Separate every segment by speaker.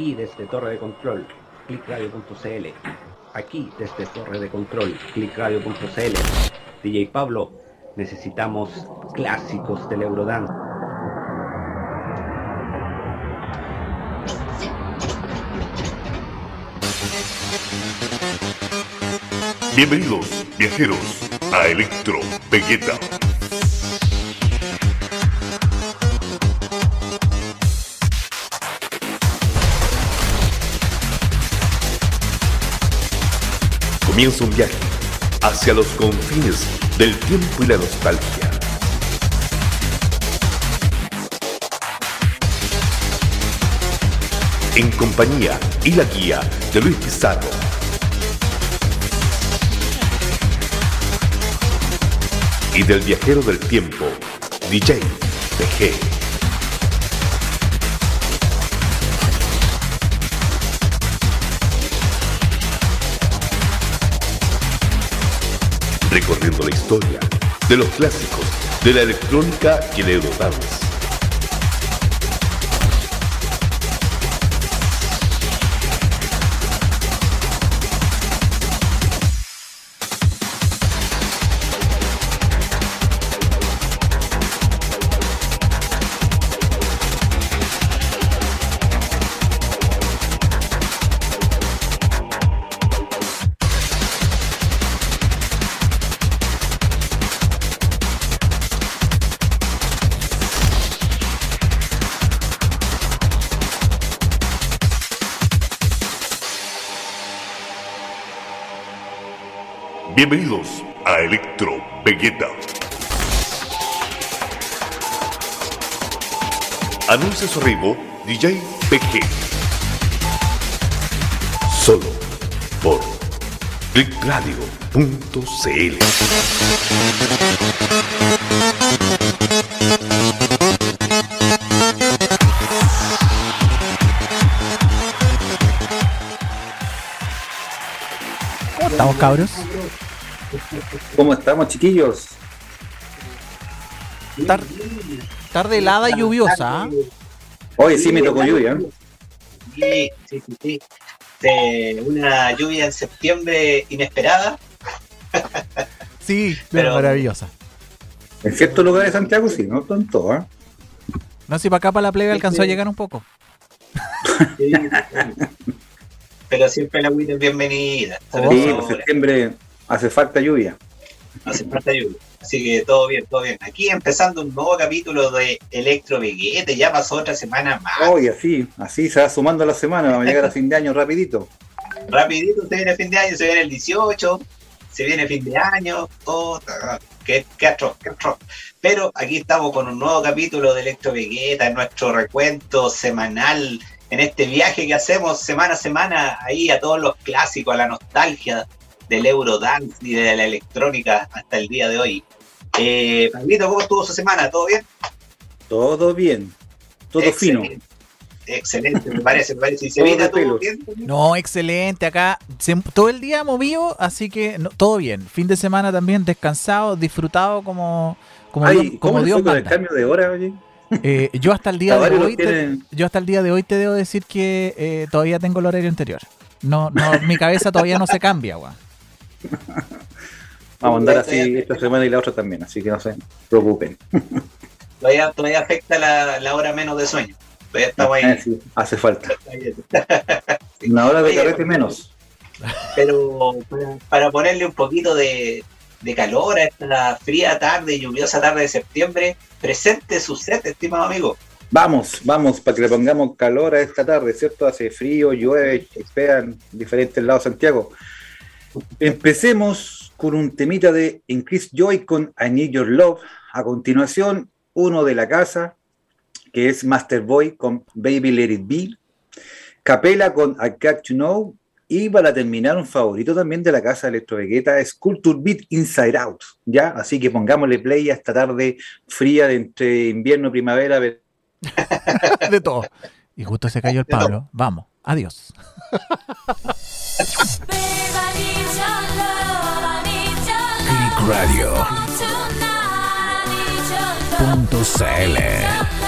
Speaker 1: Aquí desde Torre de Control, clickradio.cl. Aquí desde Torre de Control, clickradio.cl. DJ Pablo, necesitamos clásicos del Eurodance.
Speaker 2: Bienvenidos, viajeros, a Electro Vegeta. Comienza un viaje hacia los confines del tiempo y la nostalgia. En compañía y la guía de Luis Pizarro. Y del viajero del tiempo, DJ PG. Recorriendo la historia de los clásicos de la electrónica y el Eurodance. Bienvenidos a Electro Vegeta. Anuncia su arribo DJ PG. Solo por clickradio.cl.
Speaker 3: ¿Cómo estamos, cabros?
Speaker 4: ¿Cómo estamos, chiquillos?
Speaker 3: Tar- tarde helada y lluviosa.
Speaker 4: Hoy sí me tocó lluvia.
Speaker 5: Sí, sí, sí, sí. De una lluvia en septiembre inesperada.
Speaker 3: Sí, pero maravillosa.
Speaker 4: En ciertos lugares de Santiago sí, no tanto, ¿eh?
Speaker 3: No sé si para acá, para la plebe, alcanzó a llegar un poco.
Speaker 5: Sí. Pero siempre la agüita es bienvenida.
Speaker 4: Sí, en septiembre hace falta lluvia.
Speaker 5: Hace falta lluvia. Así que todo bien, todo bien. Aquí empezando un nuevo capítulo de Electro Veguete. Ya pasó otra semana más.
Speaker 4: Hoy así, así se va sumando la semana, vamos a llegar a fin de año rapidito.
Speaker 5: Rapidito se viene fin de año, se viene el 18, se viene fin de año, todo, qué, qué atroz, qué atroz. Pero aquí estamos con un nuevo capítulo de Electro Vegeta, en nuestro recuento semanal, en este viaje que hacemos semana a semana, ahí a todos los clásicos, a la nostalgia del Eurodance y de la electrónica hasta el día de hoy. Eh, Pablito, ¿cómo estuvo su semana? ¿Todo bien?
Speaker 4: Todo bien, todo fino.
Speaker 5: Excelente. Me parece, me parece. ¿Y se
Speaker 4: Todo
Speaker 5: todo bien?
Speaker 3: No, excelente. Acá se- todo el día movido, así que no, todo bien. Fin de semana también descansado, disfrutado como, como,
Speaker 4: Ay,
Speaker 3: Dios, como
Speaker 4: ¿Cómo
Speaker 3: Dios
Speaker 4: con el
Speaker 3: manda.
Speaker 4: cambio de hora, oye?
Speaker 3: Eh, yo hasta el día de hoy, te- yo hasta el día de hoy te debo decir que eh, todavía tengo el horario anterior. No, no, mi cabeza todavía no se cambia, weón.
Speaker 4: Vamos a andar así esta semana y la otra también, así que no se preocupen.
Speaker 5: Todavía, todavía afecta la, la hora menos de sueño. Todavía estamos ahí.
Speaker 4: Sí, hace falta. Una hora de carrete menos.
Speaker 5: Pero para, ponerle un poquito de, de calor a esta fría tarde y lluviosa tarde de septiembre, presente su set, estimado amigo.
Speaker 4: Vamos, vamos, para que le pongamos calor a esta tarde, ¿cierto? Hace frío, llueve, en diferentes lados de Santiago. Empecemos con un temita de Increase Joy con I Need Your Love. A continuación, uno de la casa, que es Master Boy con Baby Let It Be. Capela con I Got to Know. Y para terminar, un favorito también de la casa de Electro Vegeta es Culture Beat Inside Out. ¿ya? Así que pongámosle play a esta tarde fría de entre invierno y primavera.
Speaker 3: De todo. Y justo se cayó el Pablo. Vamos, adiós.
Speaker 6: Click Radio. Punto CL.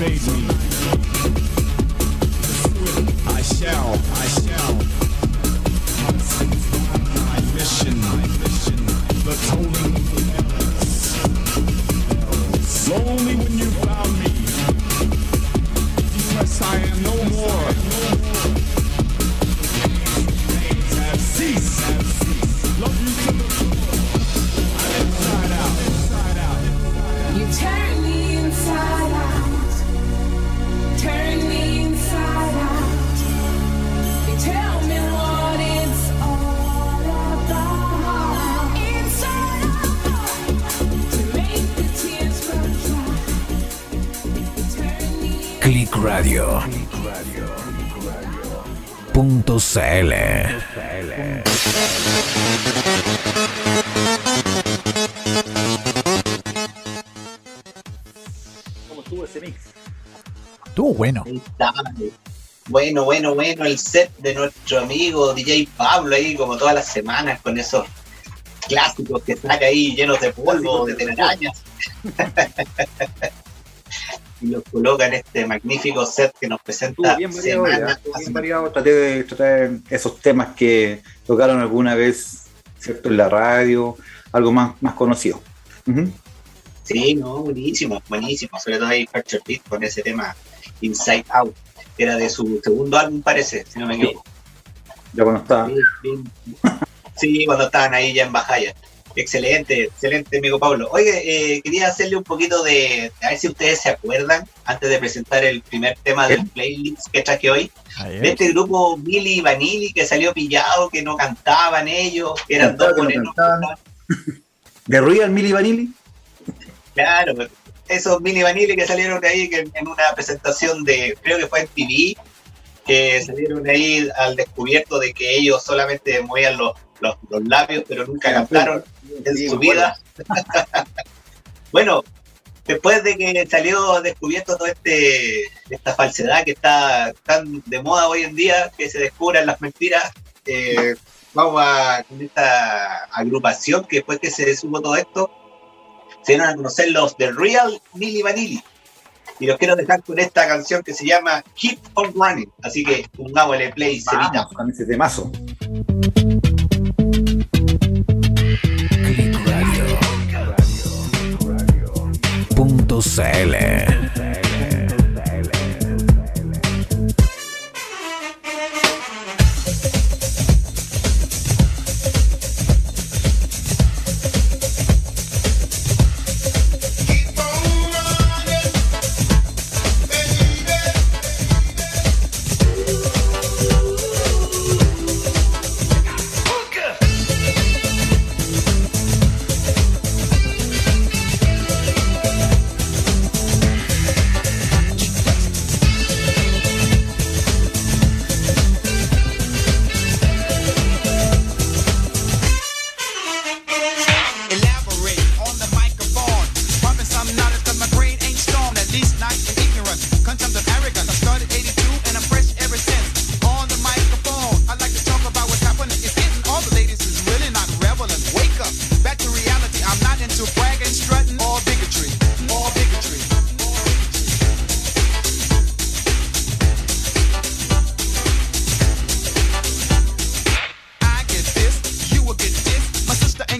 Speaker 7: invade me.
Speaker 8: CL.
Speaker 4: ¿Cómo estuvo ese mix?
Speaker 3: Estuvo bueno.
Speaker 5: Bueno, bueno, bueno, el set de nuestro amigo DJ Pablo ahí, como todas las semanas, con esos clásicos que saca ahí llenos de polvo, de telarañas. y los coloca en este magnífico set que nos presenta
Speaker 4: bien variado, bien variado. Traté de tratar esos temas que tocaron alguna vez, ¿cierto? En la radio, algo más, más conocido.
Speaker 5: Sí, no, buenísimo, buenísimo. Sobre todo ahí Fracture Beat con ese tema Inside Out, que era de su segundo álbum, parece, si no me equivoco.
Speaker 4: Ya cuando estaba.
Speaker 5: Sí. Sí, cuando estaban ahí ya en Bajaya. Excelente, excelente, amigo Pablo. Oye, eh, quería hacerle un poquito de. A ver si ustedes se acuerdan, antes de presentar el primer tema del playlist que traje hoy,
Speaker 3: Ahí
Speaker 5: de
Speaker 3: es.
Speaker 5: este grupo Milli Vanilli que salió pillado, que no cantaban ellos, que eran
Speaker 4: Cantaba,
Speaker 5: dos
Speaker 4: que no. ¿De Real Milli Vanilli?
Speaker 5: Claro, esos Milli Vanilli que salieron de ahí que en en una presentación de, creo que fue en TV, que salieron ahí al descubierto de que ellos solamente movían los, los, los labios, pero nunca cantaron en
Speaker 4: Sí,
Speaker 5: su
Speaker 4: acuerdo.
Speaker 5: vida. bueno, después de que salió descubierto toda este, esta falsedad que está tan de moda hoy en día, que se descubran las mentiras, eh, vamos a con esta agrupación que después que se supo todo esto, se dieron a conocer los The Real Milli Vanilli. Y los quiero dejar con esta canción que se llama Keep on Running. Así que pongámosle play.
Speaker 4: Vamos con ese temazo.
Speaker 8: CL.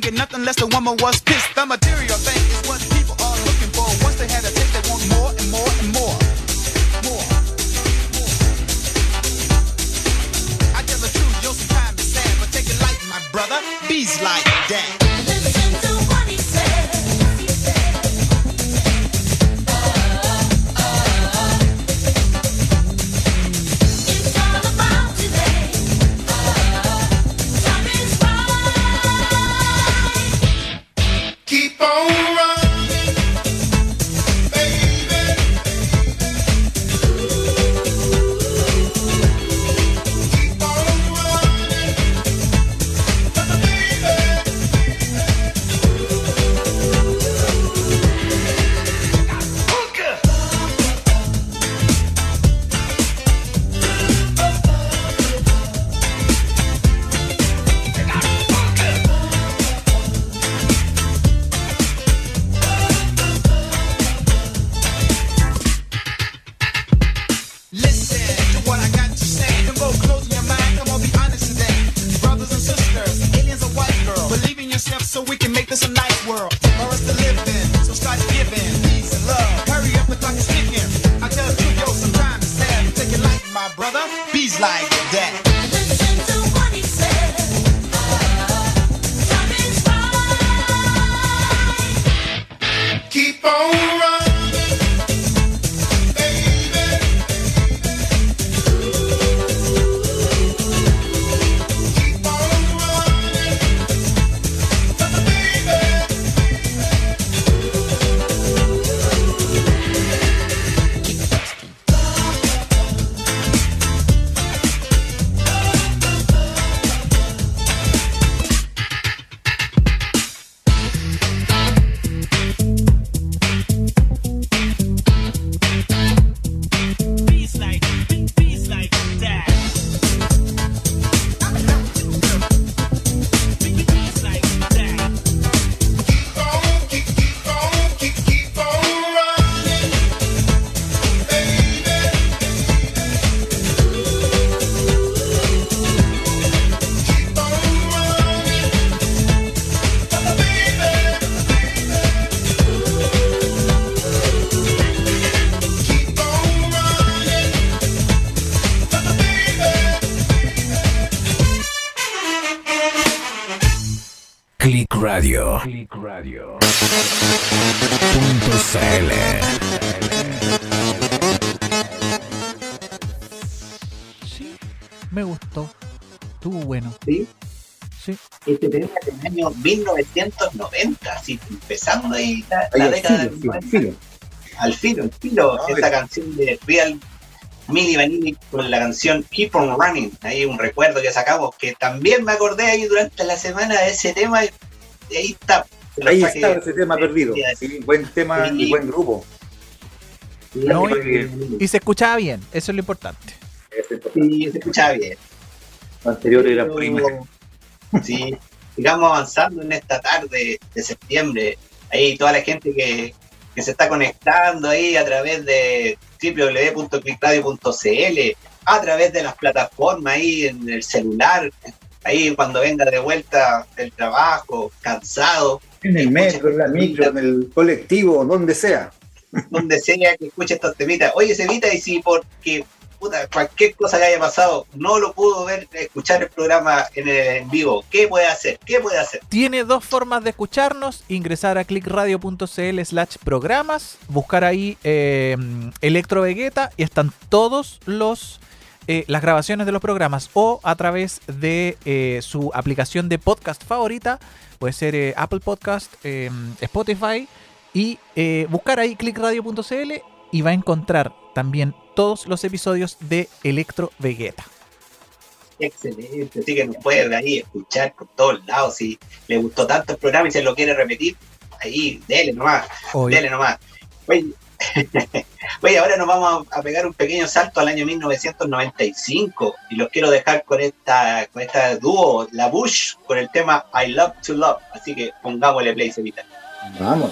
Speaker 9: Get nothing less the woman was pissed. The material thing is what people are looking for. Once they had a taste, they want more and more and more. More. more. I tell the truth, you're sometimes it's sad, but take it light, my brother. Bees like that.
Speaker 5: Este tema es del año 1990, así empezando ahí la, la década
Speaker 4: filo,
Speaker 5: del
Speaker 4: sí, al
Speaker 5: 90.
Speaker 4: filo.
Speaker 5: Al filo, al filo,
Speaker 4: Ay.
Speaker 5: esta canción de Real Mini Vanilli con la canción Keep on Running. Ahí un recuerdo que sacamos, que también me acordé ahí durante la semana de ese tema. Y ahí está.
Speaker 4: Ahí está ese tema perdido. Sí, buen tema y buen grupo.
Speaker 3: No. Y se escuchaba bien, eso es lo importante.
Speaker 4: Es importante.
Speaker 5: Sí, se escuchaba bien.
Speaker 4: Lo anterior era imagen.
Speaker 5: Sí, sigamos avanzando en esta tarde de septiembre. Ahí toda la gente que, que se está conectando ahí a través de www.clickradio.cl, a través de las plataformas ahí en el celular, ahí cuando venga de vuelta del trabajo, cansado,
Speaker 4: En el metro, en la micro, en el colectivo, donde sea.
Speaker 5: donde sea que escuche estos temitas. Oye, Sevita, y si porque puta, cualquier cosa que haya pasado no lo pudo ver, escuchar el programa en, vivo, ¿qué puede hacer? ¿Qué puede hacer?
Speaker 3: Tiene dos formas de escucharnos. Ingresar a clickradio.cl slash programas. Buscar ahí eh, Electro Vegeta y están todos los... eh, las grabaciones de los programas o a través de eh, su aplicación de podcast favorita, puede ser eh, Apple Podcast, eh, Spotify, y buscar ahí clickradio.cl y va a encontrar también todos los episodios de Electro Vegeta.
Speaker 5: Excelente, así que nos puede ahí escuchar por todos lados. Si le gustó tanto el programa y se lo quiere repetir, ahí, dele nomás, dele nomás. Oye, oye, ahora nos vamos a, a pegar un pequeño salto al año 1995 y los quiero dejar con esta, con esta dúo, La Bush, con el tema I Love to Love. Así que pongámosle play, Sevita.
Speaker 4: Vamos.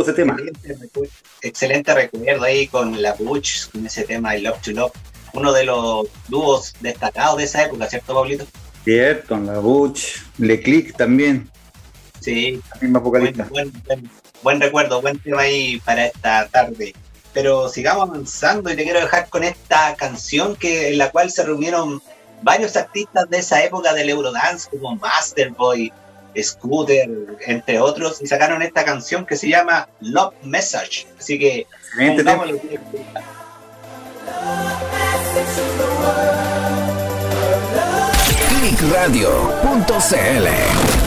Speaker 10: Estuvo ese tema?
Speaker 5: Excelente, recu- excelente recuerdo ahí con la Butch, con ese tema I Love to Love. Uno de los dúos destacados de esa época, ¿cierto, Pablito?
Speaker 10: Cierto, la Butch, Le Click también,
Speaker 5: Sí,
Speaker 10: la misma
Speaker 5: buen,
Speaker 10: vocalista.
Speaker 5: buen, buen- buen recuerdo, buen tema ahí para esta tarde. Pero sigamos avanzando y te quiero dejar con esta canción que en la cual se reunieron varios artistas de esa época del Eurodance como Masterboy, Scooter, entre otros, y sacaron esta canción que se llama Love Message. Así que.
Speaker 11: Clickradio.cl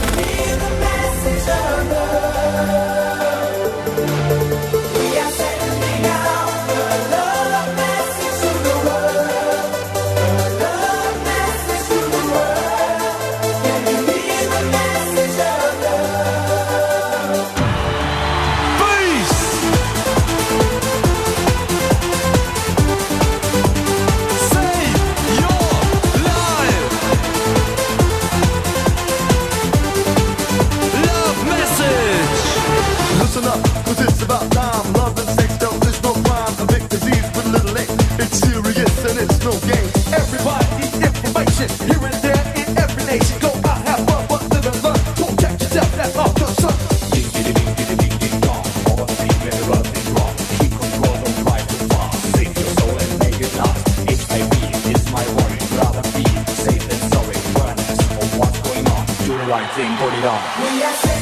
Speaker 12: here and there in every nation. Go I have fun, and. Protect yourself, that's all the things Save your soul and make it last. HIV is my be safe what's going on. Do the right
Speaker 11: thing, put it on.
Speaker 10: We are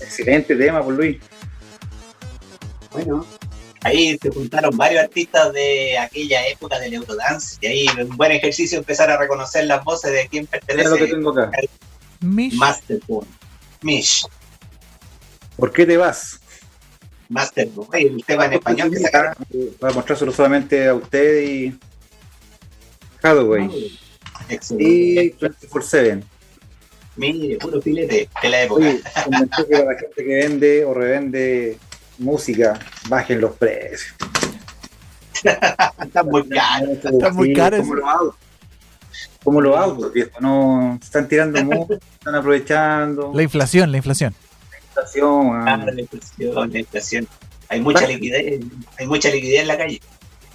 Speaker 10: Excelente tema, por Luis.
Speaker 5: Bueno, ahí se juntaron varios artistas de aquella época del Eurodance y ahí un buen ejercicio empezar a reconocer las voces de quién
Speaker 10: Mira lo que
Speaker 5: pertenece
Speaker 10: tengo acá.
Speaker 3: Mish.
Speaker 5: Mish,
Speaker 10: ¿Por qué te vas?
Speaker 5: Masterboy, el tema en español que sacaron.
Speaker 10: Voy a mostrárselo solamente a usted y Hathaway.
Speaker 5: Excelente.
Speaker 4: y 24-7.
Speaker 5: Mire, puro filete de la época.
Speaker 4: Oye, un mensaje para la gente que vende o revende música, bajen los precios.
Speaker 5: Está muy caro.
Speaker 3: Está muy
Speaker 4: Sí,
Speaker 3: caro
Speaker 4: Como los autos. Como los autos, viejo. No, están tirando mucho, están aprovechando.
Speaker 3: La inflación, la inflación.
Speaker 4: inflación,
Speaker 5: Ah,
Speaker 4: ah,
Speaker 5: la inflación, la inflación. Hay mucha liquidez, hay mucha liquidez en la calle.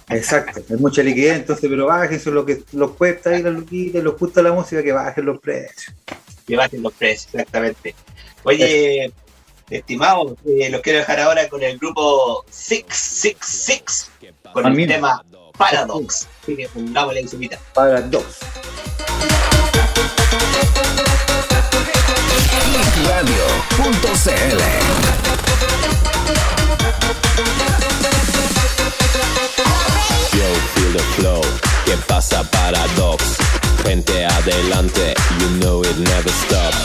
Speaker 4: Exacto, hay mucha liquidez, entonces, pero bajen eso es lo que los cuesta ahí la luquita, los gusta la música, que bajen los precios.
Speaker 5: que bajen los precios, exactamente. Oye, estimados, eh, los quiero dejar ahora con el grupo 666, con el tema Paradox. Así que pongámosle en su mitad.
Speaker 4: Para dos.
Speaker 8: Radio.cl
Speaker 13: Yo, feel the flow. ¿Qué pasa, Paradox? Gente adelante, you know it never stops.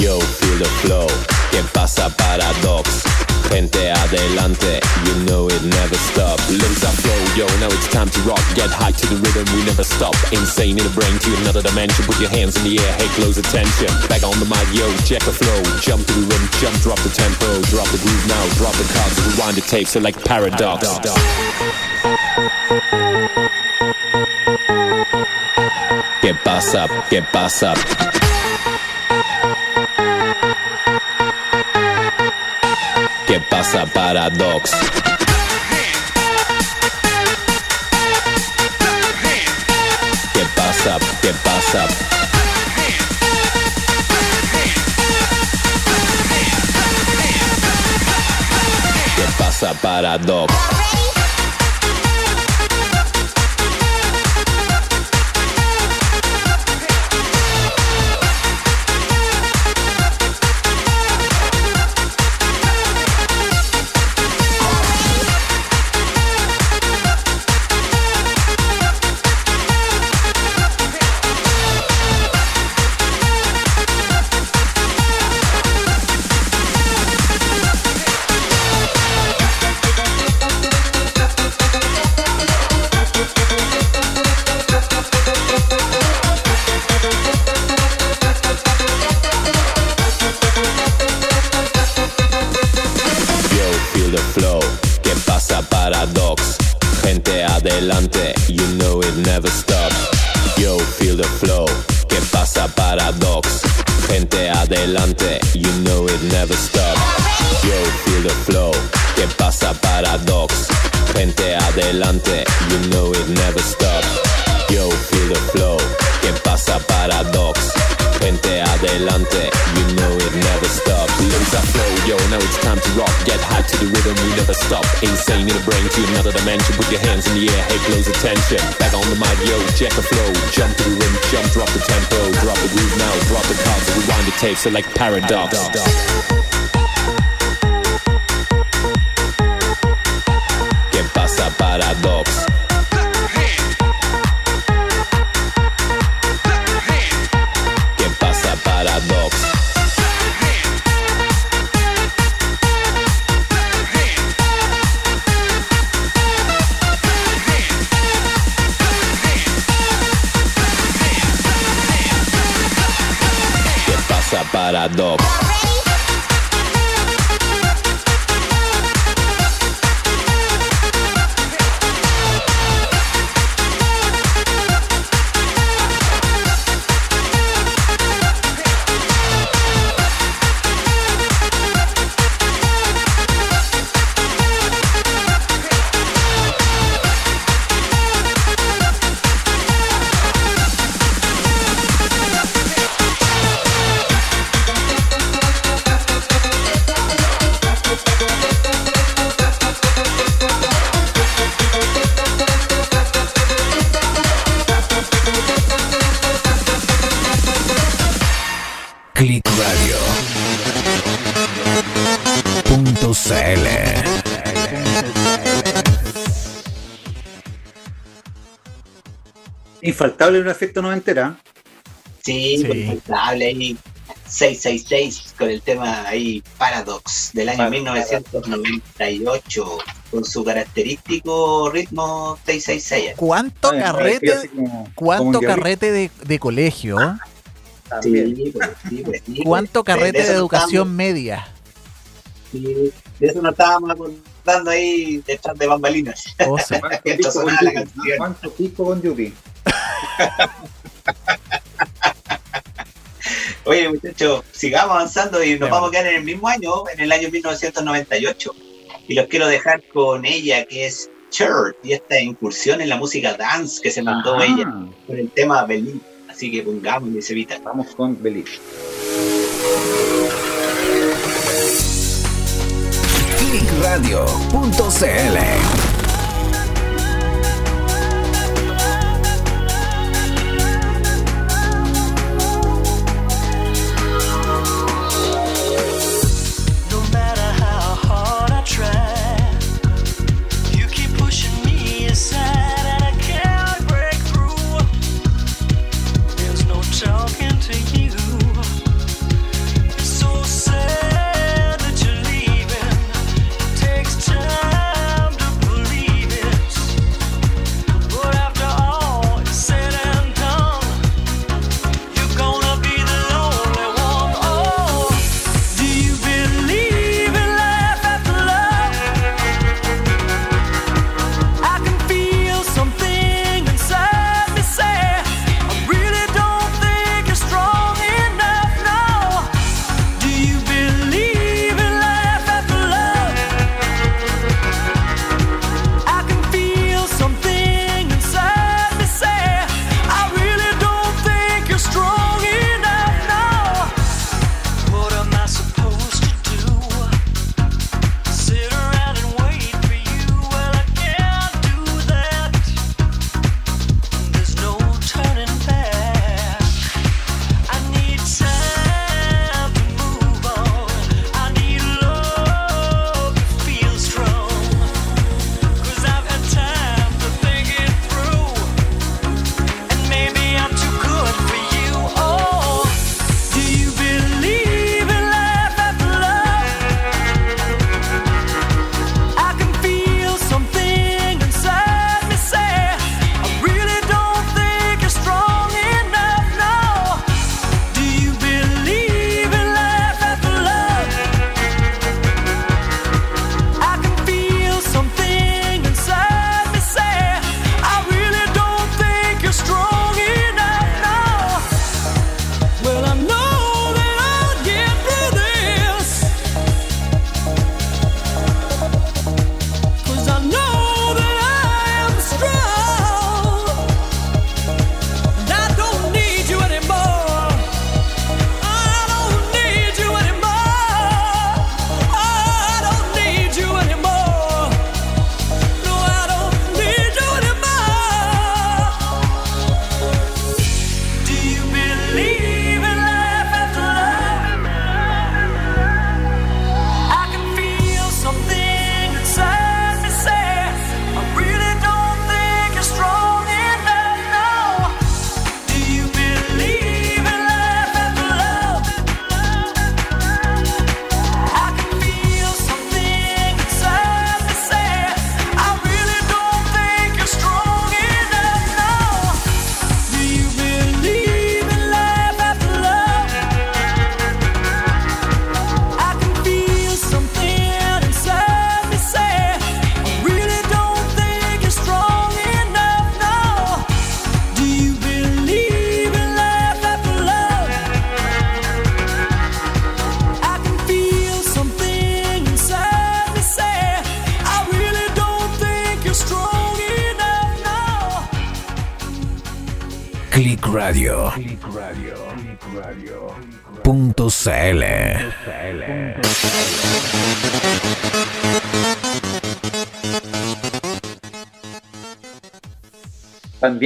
Speaker 13: Yo, feel the flow. ¿Qué pasa, Paradox? Gente adelante, you know it never stops. Limbs are flow, yo, now it's time to rock. Get high to the rhythm, we never stop. Insane in the brain to another dimension. Put your hands in the air, hey, close attention. Back on the mic, yo, check the flow. Jump to the rhythm, jump, drop the tempo. Drop the groove now, drop the cards, rewind the tape, select Paradox. ¿Qué pasa? ¿Qué pasa? ¿Qué pasa, Paradox? ¿Qué pasa? ¿Qué pasa? ¿Qué pasa, Paradox? Insane in the brain to another dimension. Put your hands in the air, hey, close attention. Back on the mic, yo, check the flow. Jump to the rhythm, jump, drop the tempo. Drop the groove now, drop the cards, rewind the tape, select paradox. ¿Qué pasa, paradox? ¿Qué pasa, paradox?
Speaker 4: Infaltable un efecto noventera.
Speaker 5: Sí,
Speaker 3: Sí.
Speaker 5: pues, infaltable ahí. 666 con el tema ahí Paradox del año
Speaker 4: Paradox.
Speaker 5: 1998. con su característico ritmo 666.
Speaker 3: ¿Cuánto
Speaker 4: Ay,
Speaker 3: carrete,
Speaker 4: como-
Speaker 3: cuánto carrete de, de colegio? ¿eh?
Speaker 4: También.
Speaker 5: Sí, pues, sí, pues, sí,
Speaker 3: ¿Cuánto
Speaker 5: pues.
Speaker 3: carrete de, educación media?
Speaker 5: de eso nos estábamos acordando ahí detrás de bambalinas.
Speaker 4: ¿Cuánto pico con Yupi?
Speaker 5: Oye, muchachos, sigamos avanzando y nos vamos a quedar en el mismo año, en el año 1998. Y los quiero dejar con ella, que es Cher, y esta incursión en la música dance que se mandó
Speaker 4: Ajá.
Speaker 5: ella con el tema Belín. Así que pongámosle ese vita.
Speaker 4: Vamos con Belis.
Speaker 14: Clickradio.cl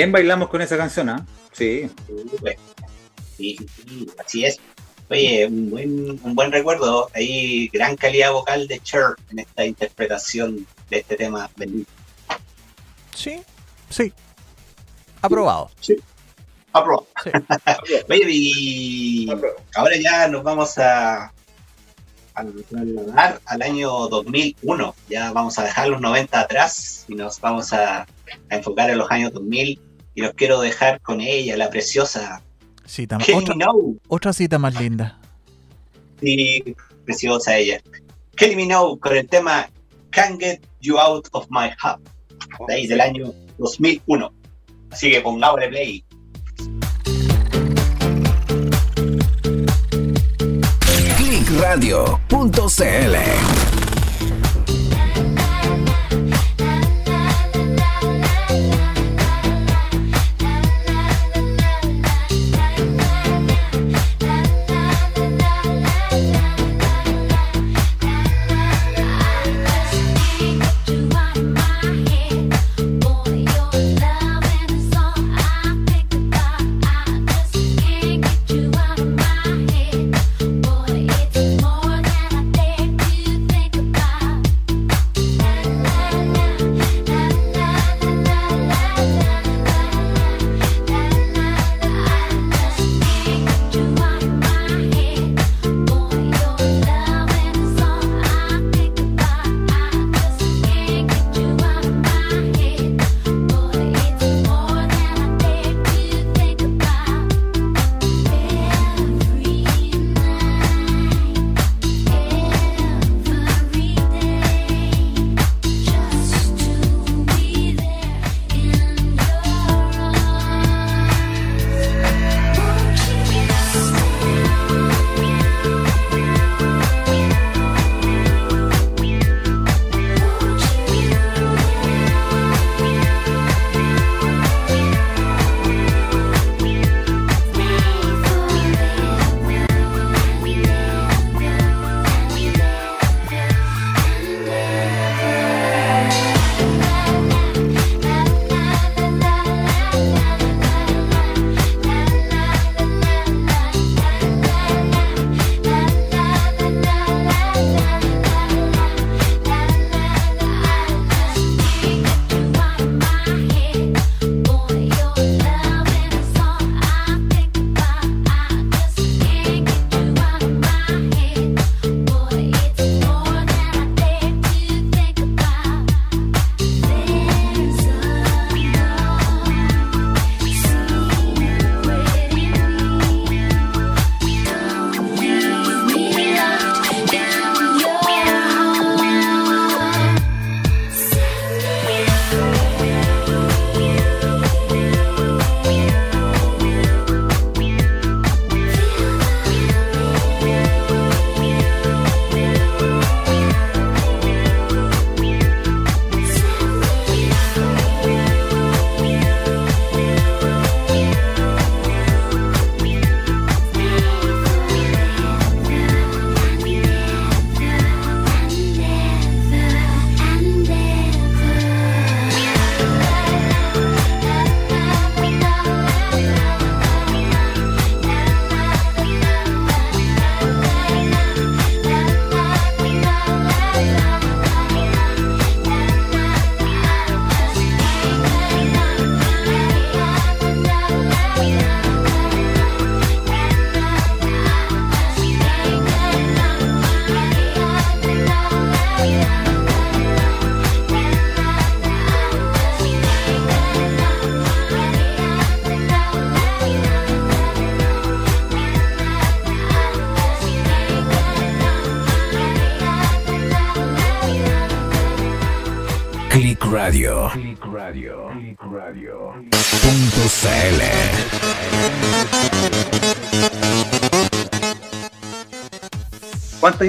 Speaker 4: También bailamos con esa canción, ¿ah? Sí.
Speaker 5: Sí, sí, sí, así es. Oye, un buen, un buen recuerdo. Ahí, gran calidad vocal de Cher en esta interpretación de este tema bendito.
Speaker 3: Sí, sí. Aprobado.
Speaker 5: Aprobado.
Speaker 3: Sí.
Speaker 5: Oye, y ahora ya nos vamos a, a trasladar al año 2001. Ya vamos a dejar los 90 atrás y nos vamos a, a enfocar en los años 2000. Y los quiero dejar con ella, la preciosa
Speaker 3: Cita otra, otra cita más linda.
Speaker 5: Sí, preciosa ella. Kelly Minogue con el tema Can't Get You Out of My Heart. De ahí, del año 2001. Así que pongámosle play.
Speaker 8: clickradio.cl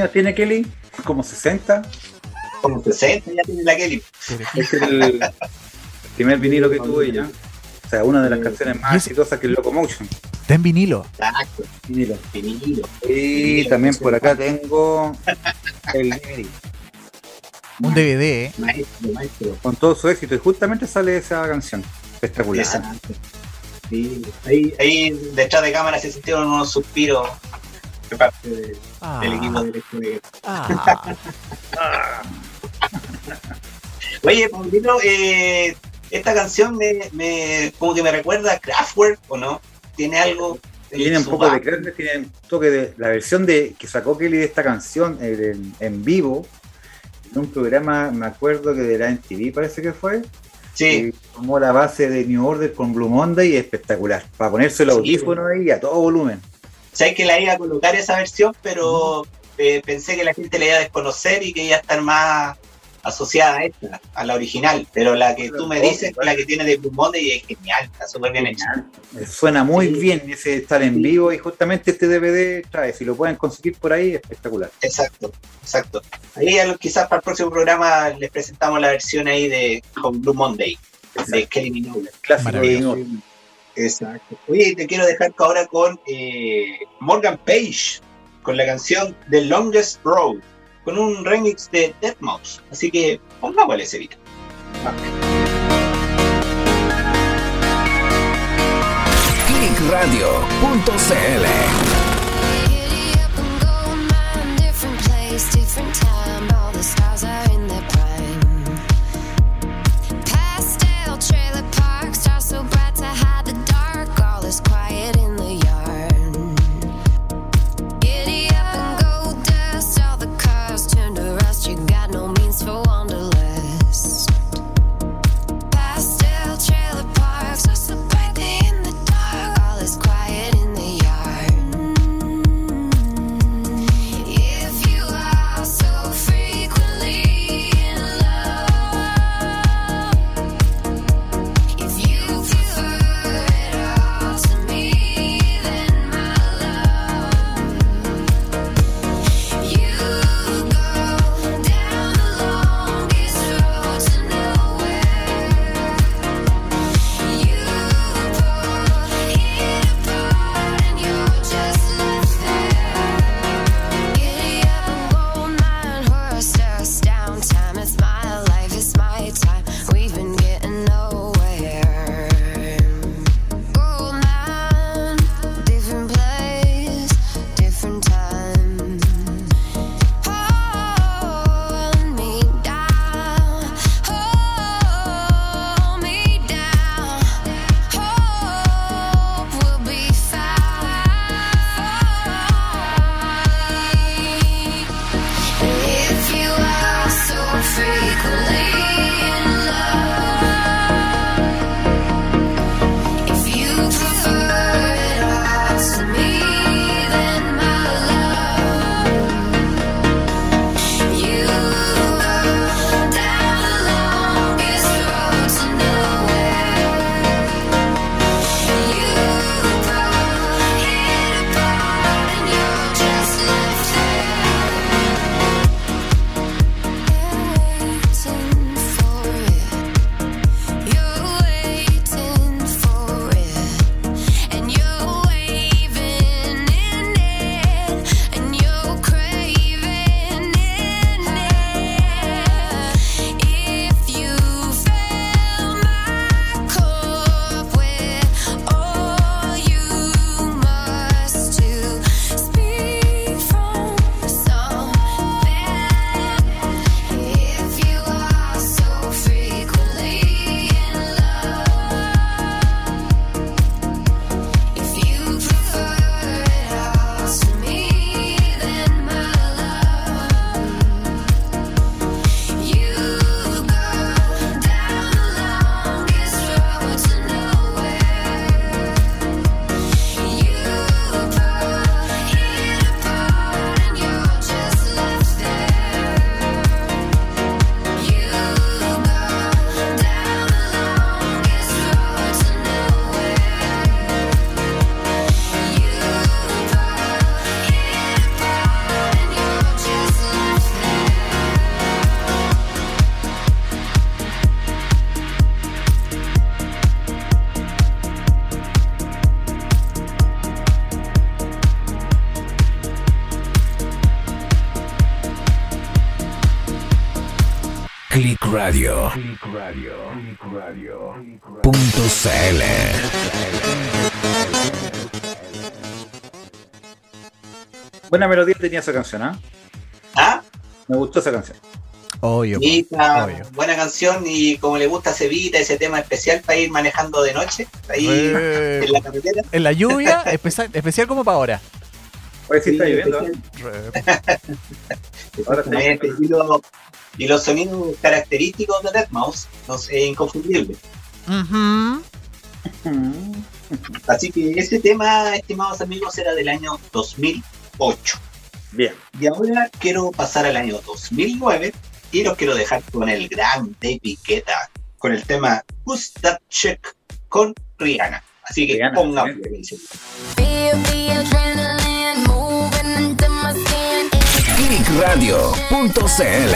Speaker 4: años tiene Kelly? ¿Como 60?
Speaker 5: Como 60 ya tiene la Kelly.
Speaker 4: Es el primer vinilo que tuvo ella. O sea, una de las canciones más exitosas que es Locomotion.
Speaker 3: Está en vinilo.
Speaker 5: Exacto.
Speaker 4: Vinilo.
Speaker 5: Vinilo.
Speaker 4: Y también por acá tengo el DVD.
Speaker 3: Un DVD, ¿eh?
Speaker 5: Maestro, maestro.
Speaker 4: Con todo su éxito. Y justamente sale esa canción. Espectacular.
Speaker 5: Exacto. Sí, ahí, ahí detrás de cámara se sintieron unos suspiros de parte de-
Speaker 3: Ah.
Speaker 5: del equipo de Electro Vega.
Speaker 3: Ah.
Speaker 5: Oye, Paulino, eh, esta canción me, me- como que me recuerda a Kraftwerk, ¿o no? Tiene algo
Speaker 4: Tiene un poco de carne, tiene un toque de la versión de que sacó Kelly de esta canción en, en- en vivo, en un programa, me acuerdo que de la MTV parece que fue.
Speaker 5: Sí.
Speaker 4: que tomó la base de New Order con Blue Monday y espectacular. Para ponerse el
Speaker 5: Sí.
Speaker 4: audífono ahí a todo volumen.
Speaker 5: Sabes que la iba a colocar esa versión, pero eh, pensé que la gente la iba a desconocer y que iba a estar más asociada a esta, a la original. Pero la que tú me dices, la que tiene de Blue Monday, es genial, está súper bien hecha.
Speaker 4: Eh, Suena muy bien ese estar en vivo y justamente este DVD trae, si lo pueden conseguir por ahí, espectacular.
Speaker 5: Exacto, exacto. Ahí a lo- quizás para el próximo programa les presentamos la versión ahí de con Blue Monday de Kelly Minogue.
Speaker 4: Clásico
Speaker 5: Exacto. Oye, te quiero dejar ahora con eh, Morgan Page, con la canción The Longest Road, con un remix de Deadmau5. Así que pongámosle ese beat.
Speaker 15: clickradio.cl Radio.
Speaker 4: Buena melodía tenía esa canción, ¿ah?
Speaker 5: ¿Ah?
Speaker 4: Me gustó esa canción.
Speaker 3: Obvio,
Speaker 5: buena canción y como le gusta a Cevita ese tema especial para ir manejando de noche, ahí
Speaker 3: eh,
Speaker 5: en la carretera.
Speaker 3: En la lluvia, especial como para ahora.
Speaker 4: Hoy sí está lloviendo.
Speaker 5: y, los, y los sonidos característicos de Death Mouse es inconfundible. Así que este tema, estimados amigos, era del año 2008.
Speaker 4: Bien.
Speaker 5: Y ahora quiero pasar al año 2009 y los quiero dejar con el gran David con el tema Who's That Check con Rihanna. Así que
Speaker 6: pongan
Speaker 16: radio.cl.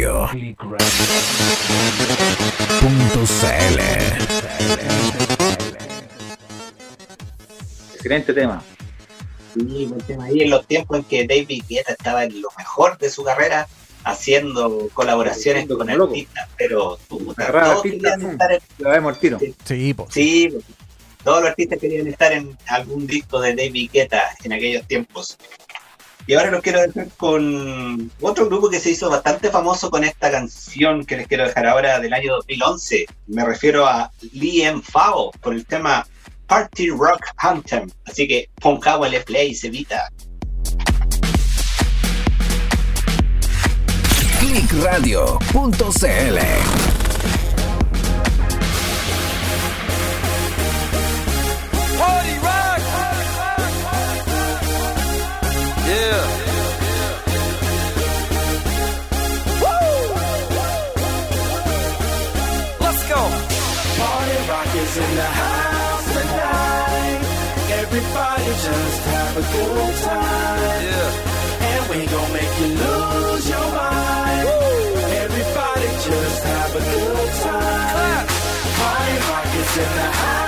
Speaker 16: Radio.
Speaker 4: Excelente tema.
Speaker 5: Sí, buen tema. Y en los tiempos en que David Guetta estaba en lo mejor de su carrera, haciendo colaboraciones con artistas, pero
Speaker 4: tú,
Speaker 5: todos querían estar.
Speaker 4: Lo vemos el tiro.
Speaker 3: Sí,
Speaker 5: todos los artistas querían estar en algún disco de David Guetta en aquellos tiempos. Y ahora los quiero dejar con otro grupo que se hizo bastante famoso con esta canción que les quiero dejar ahora del año 2011. Me refiero a Liam Fao con el tema Party Rock Anthem. Así que pongámosle play, Sevita.
Speaker 16: clickradio.cl
Speaker 17: Yeah. Woo! Let's go. Party rock is in the house tonight. Everybody just have a good time. Yeah. And we gon' make you lose your mind. Woo! Everybody just have a good time. Clap. Party rock is in the house.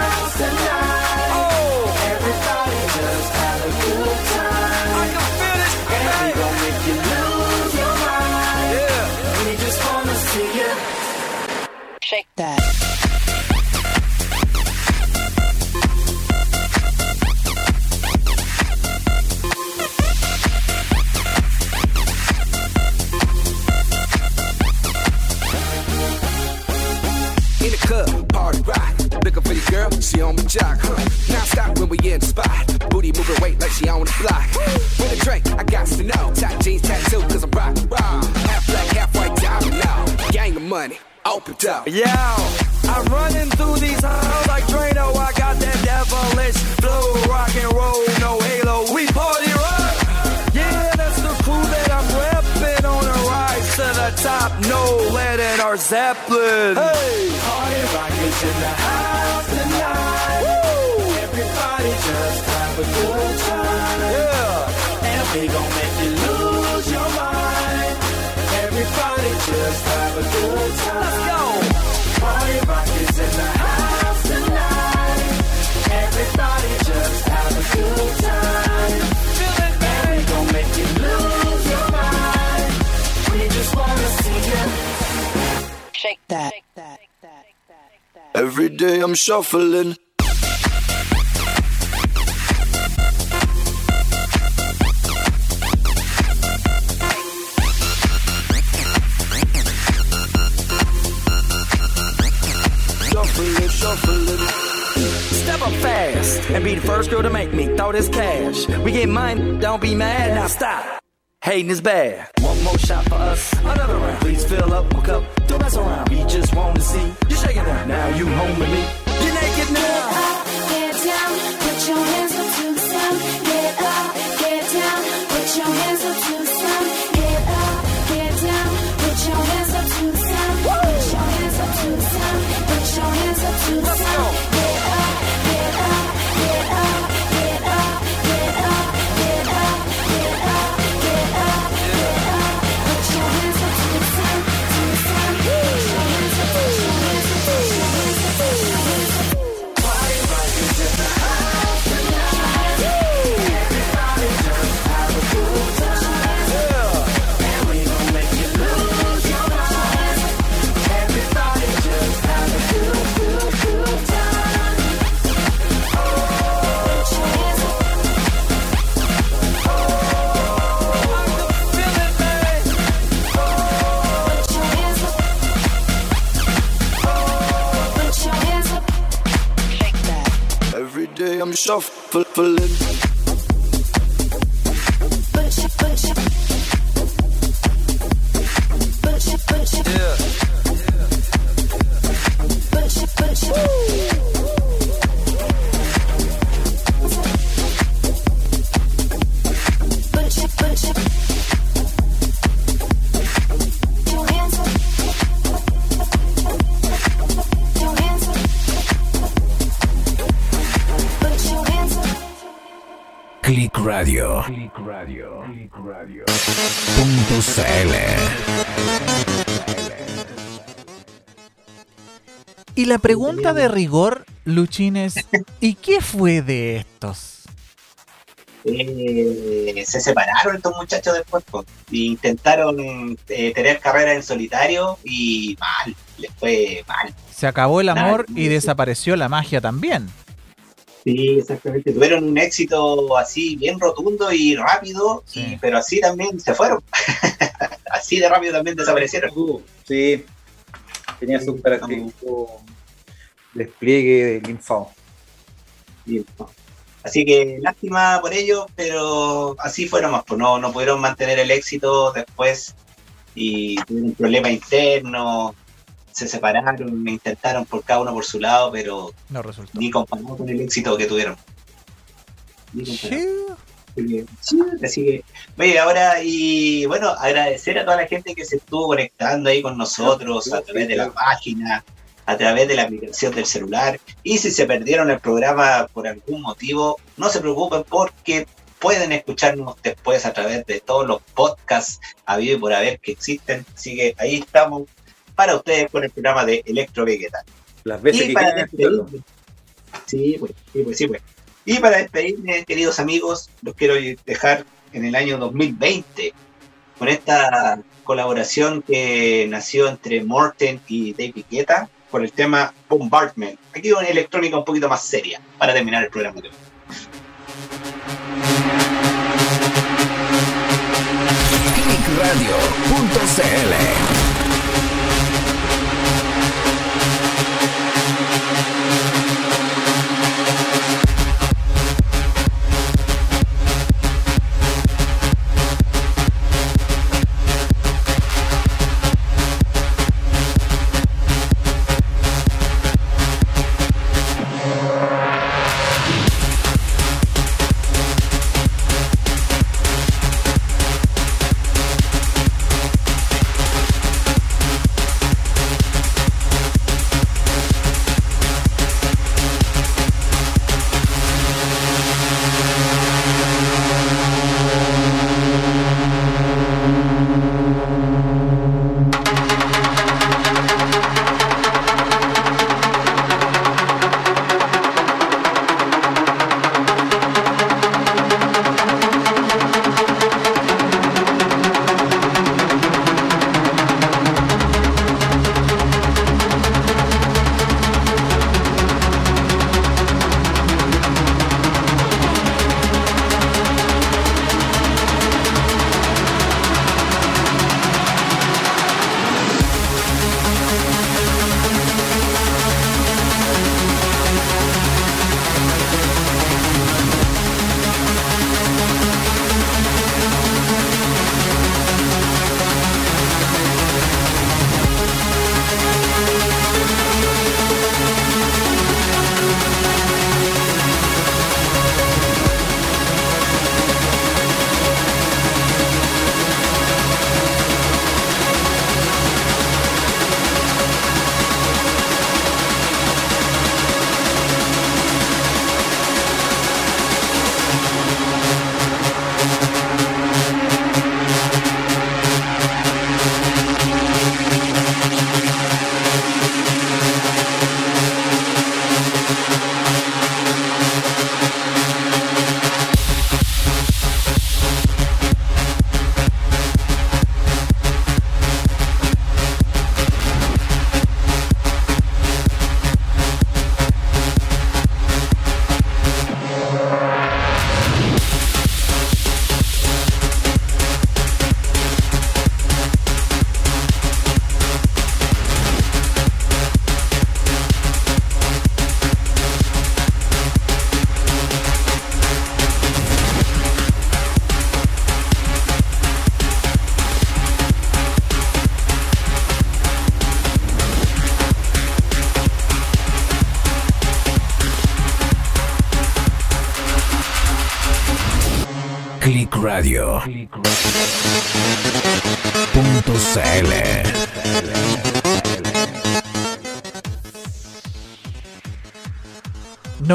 Speaker 18: Shake that.
Speaker 19: In the club, party rock. Looking for the girl, she on my jock. Huh. Now stop when we in the spot. Booty moving weight like she on the block. With up.
Speaker 17: Yo, I'm running through these halls like Drano. I got that devilish flow, rock and roll, no halo. We party rock. Yeah, that's the crew that I'm repping on a rise to the top. No lead in our Zeppelin. Hey, party rock is in the house tonight. Everybody just have a good time. Yeah, and we gon' make your mind. Everybody just have a good time. Let's go. Party rock is in the house tonight. Everybody just have a good time. Feel it, man. We gon' make you lose your mind. We just wanna see you.
Speaker 18: Shake that.
Speaker 12: Every day I'm shuffling.
Speaker 17: Shuffling, and be the first girl to make me throw this cash. We get mine, don't be mad, now stop. Hating is bad. One more shot for us, another round. Please fill up my cup, don't mess around. We just want to see you shaking that. Now you home with me. You're naked now.
Speaker 8: feeling.
Speaker 3: Y la pregunta de rigor, Luchín, es: ¿y qué fue de estos?
Speaker 5: Eh, se separaron estos muchachos después y intentaron eh, tener carrera en solitario y mal, les fue mal.
Speaker 3: Se acabó el amor
Speaker 5: Nada,
Speaker 3: y
Speaker 5: sí.
Speaker 3: desapareció la magia también.
Speaker 5: Sí, exactamente. Tuvieron un éxito así bien rotundo y rápido, y- pero así también se fueron. así de rápido también desaparecieron.
Speaker 4: Sí, tenía su característico despliegue de linfado.
Speaker 5: Así que lástima por ello, pero así fue nomás, pues no, no pudieron mantener el éxito después y tuvieron un problema interno, se separaron, intentaron por cada uno por su lado, pero
Speaker 3: No resultó.
Speaker 5: ni comparado con el éxito que tuvieron. Ni. Así que, sí, así que, oye, ahora y bueno, agradecer a toda la gente que se estuvo conectando ahí con nosotros a través de la página, a través de la aplicación del celular. Y si se perdieron el programa por algún motivo, no se preocupen porque pueden escucharnos después a través de todos los podcasts habido y por haber que existen. Así que ahí estamos para ustedes con el programa de Electro Vegeta.
Speaker 4: Las veces
Speaker 5: Y
Speaker 4: que
Speaker 5: para despedirme, sí, pues, sí, pues, sí, pues. Y para despedirme, queridos amigos, los quiero dejar en el año 2020 con esta colaboración que nació entre Morten y David Guetta con el tema Bombardment. Aquí una electrónica un poquito más seria para terminar el programa de hoy.
Speaker 8: clickradio.cl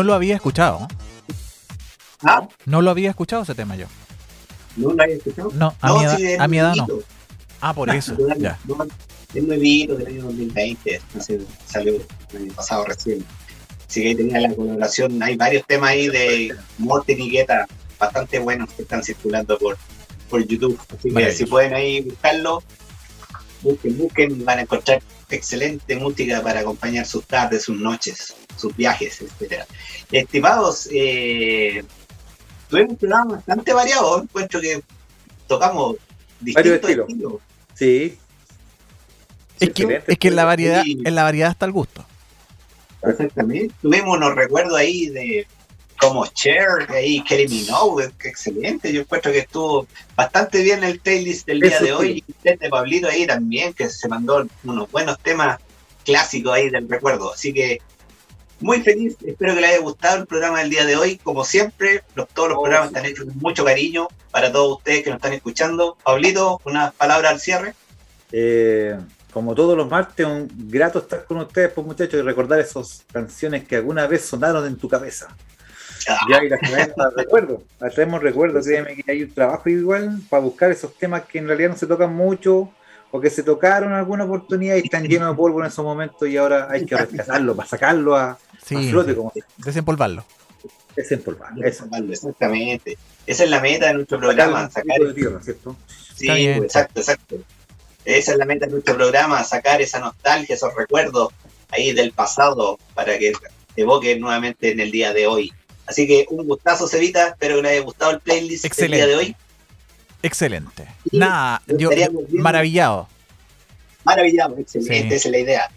Speaker 3: lo había escuchado.
Speaker 5: ¿Ah?
Speaker 3: No lo había escuchado ese tema yo.
Speaker 5: ¿No lo habéis escuchado?
Speaker 3: No, a mi edad- a mi edad no. Ah, por eso.
Speaker 5: No,
Speaker 3: Ya.
Speaker 5: Es nuevito del año 2020, entonces salió el año pasado recién. Así que ahí tenía la colaboración, hay varios temas ahí de Morten y Guetta bastante buenos que están circulando por, por YouTube. Así que si pueden ahí buscarlo, busquen, busquen, van a encontrar excelente música para acompañar sus tardes, sus noches, sus viajes, etcétera. Estimados, eh, tuvimos un programa bastante variado, encuentro que tocamos distintos
Speaker 4: estilos.
Speaker 5: estilos.
Speaker 4: Sí.
Speaker 3: Es que, es que en la variedad,
Speaker 5: Sí.
Speaker 3: en la variedad está el gusto.
Speaker 5: Exactamente. Tuvimos unos recuerdos ahí de como Cher, de ahí Kelly Minogue, que excelente. Yo encuentro que estuvo bastante bien el playlist del día
Speaker 4: Eso
Speaker 5: de hoy. Y usted de Pablito ahí también, que se mandó unos buenos temas clásicos ahí del recuerdo. Así que muy feliz, espero que les haya gustado el programa del día de hoy. Como siempre, los, todos los programas están hechos con mucho cariño para todos ustedes que nos están escuchando. Pablito, unas palabras al cierre.
Speaker 4: Eh, como todos los martes, un grato estar con ustedes, pues muchachos, y recordar esas canciones que alguna vez sonaron en tu cabeza. Ya, y las traemos recuerdo, las traemos recuerdo, créeme que hay un trabajo igual para buscar esos temas que en realidad no se tocan mucho o que se tocaron en alguna oportunidad y están llenos de polvo en esos momentos y ahora hay que rescatarlo para sacarlo a, a
Speaker 3: Sí,
Speaker 4: flote, como se
Speaker 3: desempolvarlo.
Speaker 4: desempolvar. Eso.
Speaker 5: Exactamente. Esa es la meta de nuestro programa,
Speaker 4: Sacar de tierra, ¿cierto?
Speaker 5: Sí, exacto, exacto. Esa es la meta de nuestro programa, sacar esa nostalgia, esos recuerdos ahí del pasado para que evoquen nuevamente en el día de hoy. Así que un gustazo, Cevita. Espero que les haya gustado el playlist del día de hoy.
Speaker 3: Excelente. Nada, yo maravillado.
Speaker 5: Maravillado, excelente,
Speaker 3: Sí.
Speaker 5: esa es la idea.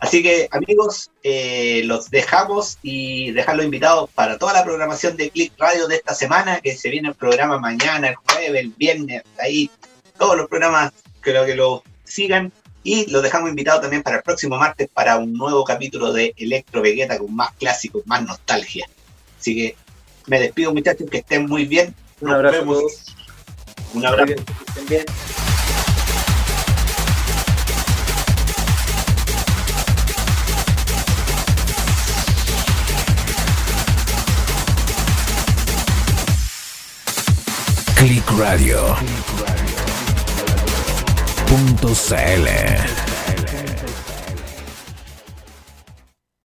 Speaker 5: Así que, amigos, eh, los dejamos y dejarlos invitados para toda la programación de Click Radio de esta semana, que se viene el programa mañana, el jueves, el viernes, ahí, todos los programas, creo que lo sigan. Y los dejamos invitados también para el próximo martes para un nuevo capítulo de Electro Vegeta con más clásicos, más nostalgia. Así que me despido, muchachos, que estén muy bien.
Speaker 4: Un
Speaker 5: Nos
Speaker 4: abrazo a
Speaker 5: vemos.
Speaker 4: todos.
Speaker 5: Un abrazo.
Speaker 4: Que estén bien.
Speaker 8: Click Radio. Punto CL.